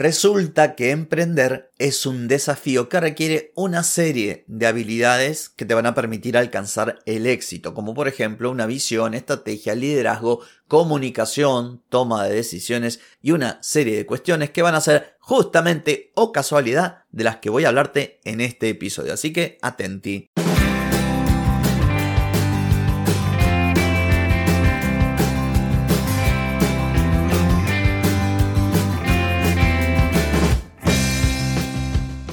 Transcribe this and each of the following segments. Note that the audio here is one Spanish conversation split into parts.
Resulta que emprender es un desafío que requiere una serie de habilidades que te van a permitir alcanzar el éxito, como por ejemplo una visión, estrategia, liderazgo, comunicación, toma de decisiones y una serie de cuestiones que van a ser justamente o casualidad de las que voy a hablarte en este episodio. Así que atenti.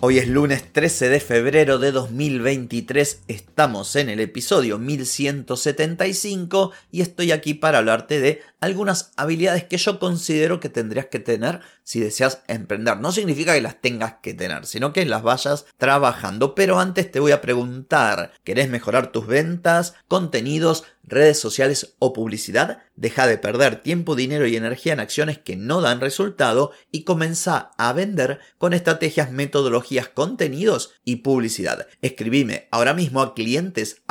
Hoy es lunes 13 de febrero de 2023, estamos en el episodio 1175 y estoy aquí para hablarte de algunas habilidades que yo considero que tendrías que tener si deseas emprender. No significa que las tengas que tener, sino que las vayas trabajando. Pero antes te voy a preguntar, ¿querés mejorar tus ventas, contenidos, redes sociales o publicidad? Deja de perder tiempo, dinero y energía en acciones que no dan resultado y comienza a vender con estrategias, metodologías, contenidos y publicidad. Escribime ahora mismo a clientes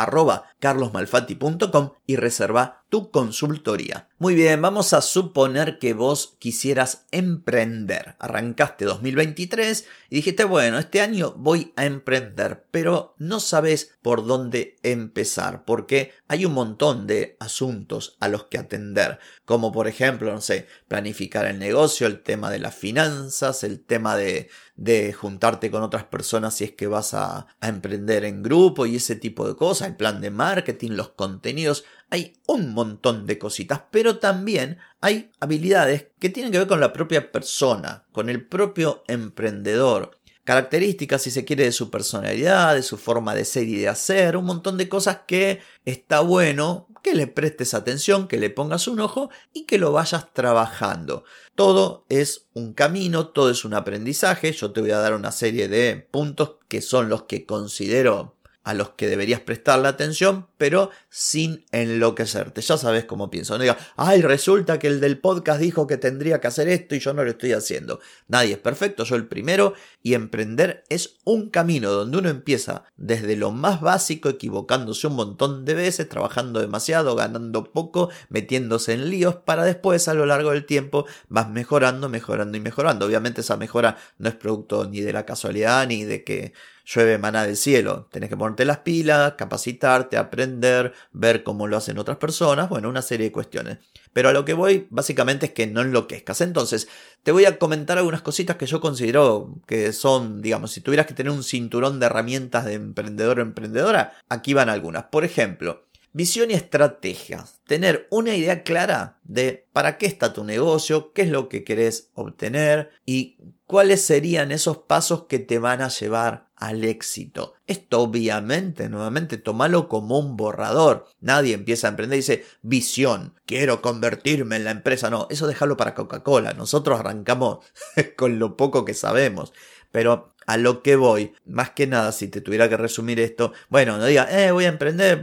carlosmalfatti.com y reserva tu consultoría. Muy bien, vamos a suponer que vos quisieras emprender. Arrancaste 2023 y dijiste, bueno, este año voy a emprender, pero no sabes por dónde empezar, porque hay un montón de asuntos a los que atender, como por ejemplo, no sé, planificar el negocio, el tema de las finanzas, el tema de, de juntarte con otras personas si es que vas a, a emprender en grupo y ese tipo de cosas, el plan de marketing, los contenidos, hay un montón de cositas, pero también hay habilidades que tienen que ver con la propia persona, con el propio emprendedor. Características, si se quiere, de su personalidad, de su forma de ser y de hacer, un montón de cosas que está bueno que le prestes atención, que le pongas un ojo y que lo vayas trabajando. Todo es un camino, todo es un aprendizaje. Yo te voy a dar una serie de puntos que son los que considero a los que deberías prestarle atención, pero sin enloquecerte. Ya sabes cómo pienso. No digas, ay, resulta que el del podcast dijo que tendría que hacer esto y yo no lo estoy haciendo. Nadie es perfecto, yo el primero, y emprender es un camino donde uno empieza desde lo más básico, equivocándose un montón de veces, trabajando demasiado, ganando poco, metiéndose en líos, para después a lo largo del tiempo vas mejorando, mejorando y mejorando. Obviamente esa mejora no es producto ni de la casualidad ni de que llueve maná del cielo. Tenés que ponerte las pilas, capacitarte, aprender, ver cómo lo hacen otras personas, bueno, una serie de cuestiones. Pero a lo que voy básicamente es que no enloquezcas. Entonces, te voy a comentar algunas cositas que yo considero que son, digamos, si tuvieras que tener un cinturón de herramientas de emprendedor o emprendedora, aquí van algunas. Por ejemplo, Visión y estrategia. Tener una idea clara de para qué está tu negocio, qué es lo que querés obtener y cuáles serían esos pasos que te van a llevar al éxito. Esto obviamente, nuevamente, tómalo como un borrador. Nadie empieza a emprender y dice, visión, quiero convertirme en la empresa. No, eso déjalo para Coca-Cola. Nosotros arrancamos con lo poco que sabemos. Pero a lo que voy, más que nada, si te tuviera que resumir esto, bueno, no diga, eh, voy a emprender,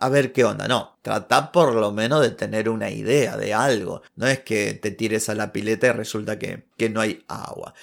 a ver qué onda. No, trata por lo menos de tener una idea de algo. No es que te tires a la pileta y resulta que, que no hay agua.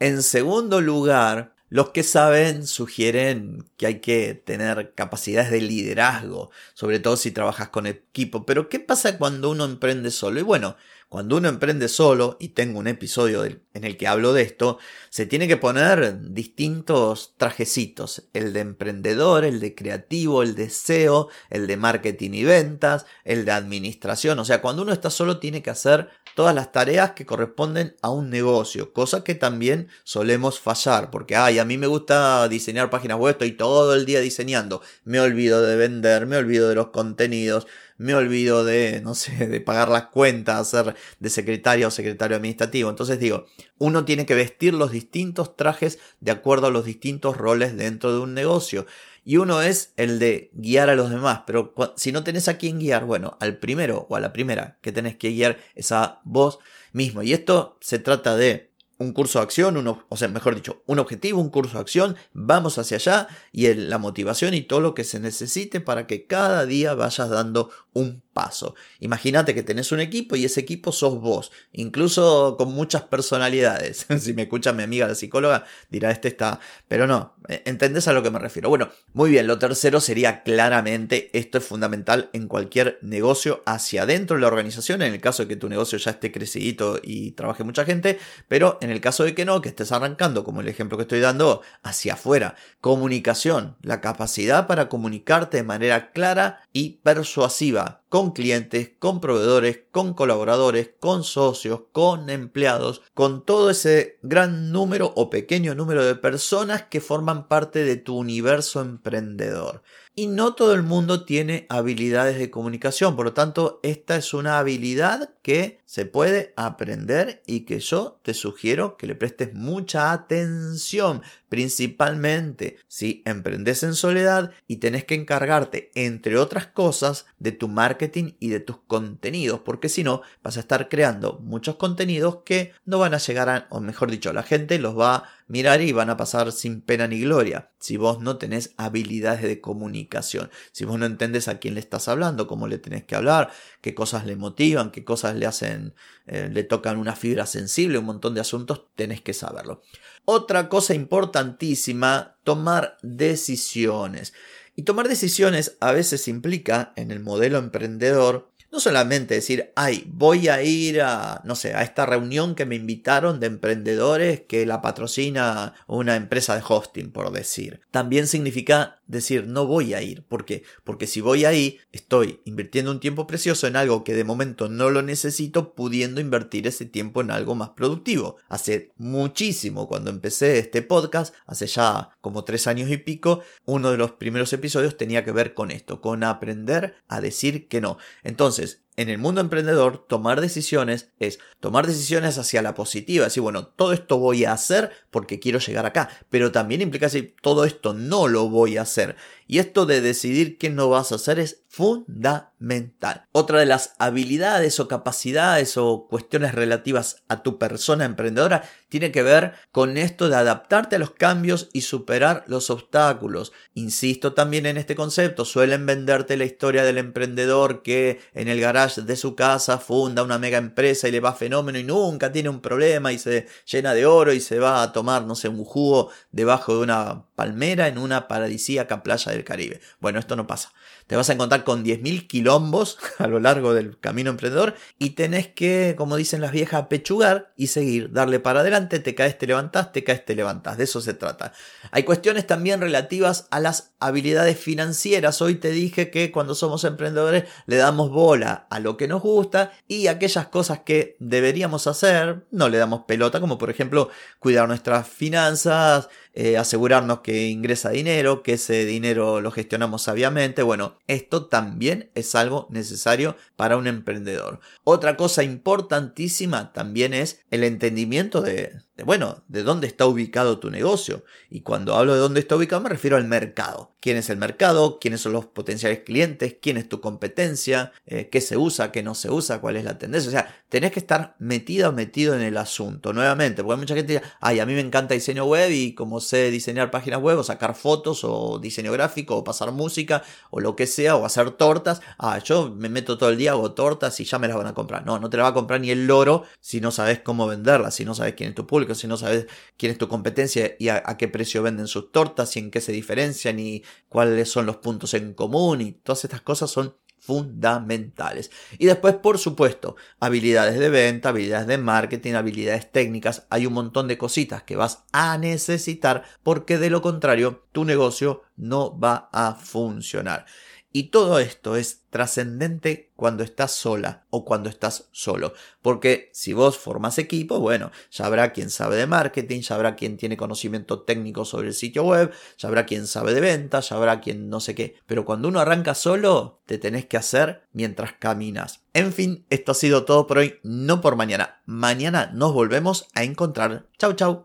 En segundo lugar, los que saben sugieren que hay que tener capacidades de liderazgo, sobre todo si trabajas con equipo. Pero ¿qué pasa cuando uno emprende solo? Y bueno, cuando uno emprende solo, y tengo un episodio en el que hablo de esto, se tiene que poner distintos trajecitos. El de emprendedor, el de creativo, el de SEO, el de marketing y ventas, el de administración. O sea, cuando uno está solo tiene que hacer todas las tareas que corresponden a un negocio, cosa que también solemos fallar, porque, ay, a mí me gusta diseñar páginas web, estoy todo el día diseñando, me olvido de vender, me olvido de los contenidos, me olvido de, no sé, de pagar las cuentas, ser de secretaria o secretario administrativo. Entonces digo, uno tiene que vestir los distintos trajes de acuerdo a los distintos roles dentro de un negocio. Y uno es el de guiar a los demás, pero si no tenés a quién guiar, bueno, al primero o a la primera que tenés que guiar es a vos mismo. Y esto se trata de un curso de acción, o sea, mejor dicho, un objetivo, un curso de acción, vamos hacia allá y la motivación y todo lo que se necesite para que cada día vayas dando un paso. Imagínate que tenés un equipo y ese equipo sos vos, incluso con muchas personalidades. si me escucha mi amiga la psicóloga, dirá este está, pero no, eh, ¿entendés a lo que me refiero? Bueno, muy bien, lo tercero sería claramente, esto es fundamental en cualquier negocio hacia adentro de la organización, en el caso de que tu negocio ya esté crecidito y trabaje mucha gente, pero en el caso de que no, que estés arrancando, como el ejemplo que estoy dando, hacia afuera, comunicación, la capacidad para comunicarte de manera clara y persuasiva con clientes, con proveedores, con colaboradores, con socios, con empleados, con todo ese gran número o pequeño número de personas que forman parte de tu universo emprendedor. Y no todo el mundo tiene habilidades de comunicación, por lo tanto, esta es una habilidad que se puede aprender y que yo te sugiero que le prestes mucha atención, principalmente si emprendes en soledad y tenés que encargarte, entre otras cosas, de tu marketing y de tus contenidos, porque si no, vas a estar creando muchos contenidos que no van a llegar a, o mejor dicho, la gente los va mirar y van a pasar sin pena ni gloria si vos no tenés habilidades de comunicación, si vos no entendés a quién le estás hablando, cómo le tenés que hablar, qué cosas le motivan, qué cosas le hacen, eh, le tocan una fibra sensible, un montón de asuntos, tenés que saberlo. Otra cosa importantísima, tomar decisiones. Y tomar decisiones a veces implica, en el modelo emprendedor, no solamente decir, ay, voy a ir a, no sé, a esta reunión que me invitaron de emprendedores que la patrocina una empresa de hosting, por decir. También significa decir, no voy a ir. ¿Por qué? Porque si voy ahí, estoy invirtiendo un tiempo precioso en algo que de momento no lo necesito, pudiendo invertir ese tiempo en algo más productivo. Hace muchísimo, cuando empecé este podcast, hace ya como tres años y pico, uno de los primeros episodios tenía que ver con esto, con aprender a decir que no. Entonces, en el mundo emprendedor, tomar decisiones es tomar decisiones hacia la positiva, decir, bueno, todo esto voy a hacer porque quiero llegar acá, pero también implica decir, todo esto no lo voy a hacer. Y esto de decidir qué no vas a hacer es fundamental. Otra de las habilidades o capacidades o cuestiones relativas a tu persona emprendedora tiene que ver con esto de adaptarte a los cambios y superar los obstáculos. Insisto también en este concepto, suelen venderte la historia del emprendedor que en el garage de su casa funda una mega empresa y le va fenómeno y nunca tiene un problema y se llena de oro y se va a tomar, no sé, un jugo debajo de una palmera en una paradisíaca playa del Caribe. Bueno, esto no pasa. Te vas a encontrar con 10.000 quilombos a lo largo del camino emprendedor y tenés que, como dicen las viejas, pechugar y seguir, darle para adelante, te caes, te levantás, te caes, te levantás. De eso se trata. Hay cuestiones también relativas a las habilidades financieras. Hoy te dije que cuando somos emprendedores le damos bola a lo que nos gusta y aquellas cosas que deberíamos hacer no le damos pelota, como por ejemplo cuidar nuestras finanzas, eh, asegurarnos que ingresa dinero, que ese dinero lo gestionamos sabiamente. Bueno, esto también es algo necesario para un emprendedor. Otra cosa importantísima también es el entendimiento de, bueno, de dónde está ubicado tu negocio. Y cuando hablo de dónde está ubicado me refiero al mercado. ¿Quién es el mercado? ¿Quiénes son los potenciales clientes? ¿Quién es tu competencia? Eh, ¿Qué se usa? ¿Qué no se usa? ¿Cuál es la tendencia? O sea, tenés que estar metido o metido en el asunto. Nuevamente, porque mucha gente dice, ay, a mí me encanta diseño web y como sé diseñar páginas web o sacar fotos o diseño gráfico o pasar música o lo que sea o hacer tortas, ah, yo me meto todo el día, hago tortas y ya me las van a comprar. No, no te la va a comprar ni el loro si no sabes cómo venderlas, si no sabes quién es tu público si no sabes quién es tu competencia y a, qué precio venden sus tortas y en qué se diferencian y cuáles son los puntos en común y todas estas cosas son fundamentales. Y después, por supuesto, habilidades de venta, habilidades de marketing, habilidades técnicas. Hay un montón de cositas que vas a necesitar porque de lo contrario tu negocio no va a funcionar. Y todo esto es trascendente cuando estás sola o cuando estás solo. Porque si vos formas equipo, bueno, ya habrá quien sabe de marketing, ya habrá quien tiene conocimiento técnico sobre el sitio web, ya habrá quien sabe de ventas, ya habrá quien no sé qué. Pero cuando uno arranca solo, te tenés que hacer mientras caminas. En fin, esto ha sido todo por hoy, no por mañana. Mañana nos volvemos a encontrar. Chau, chau.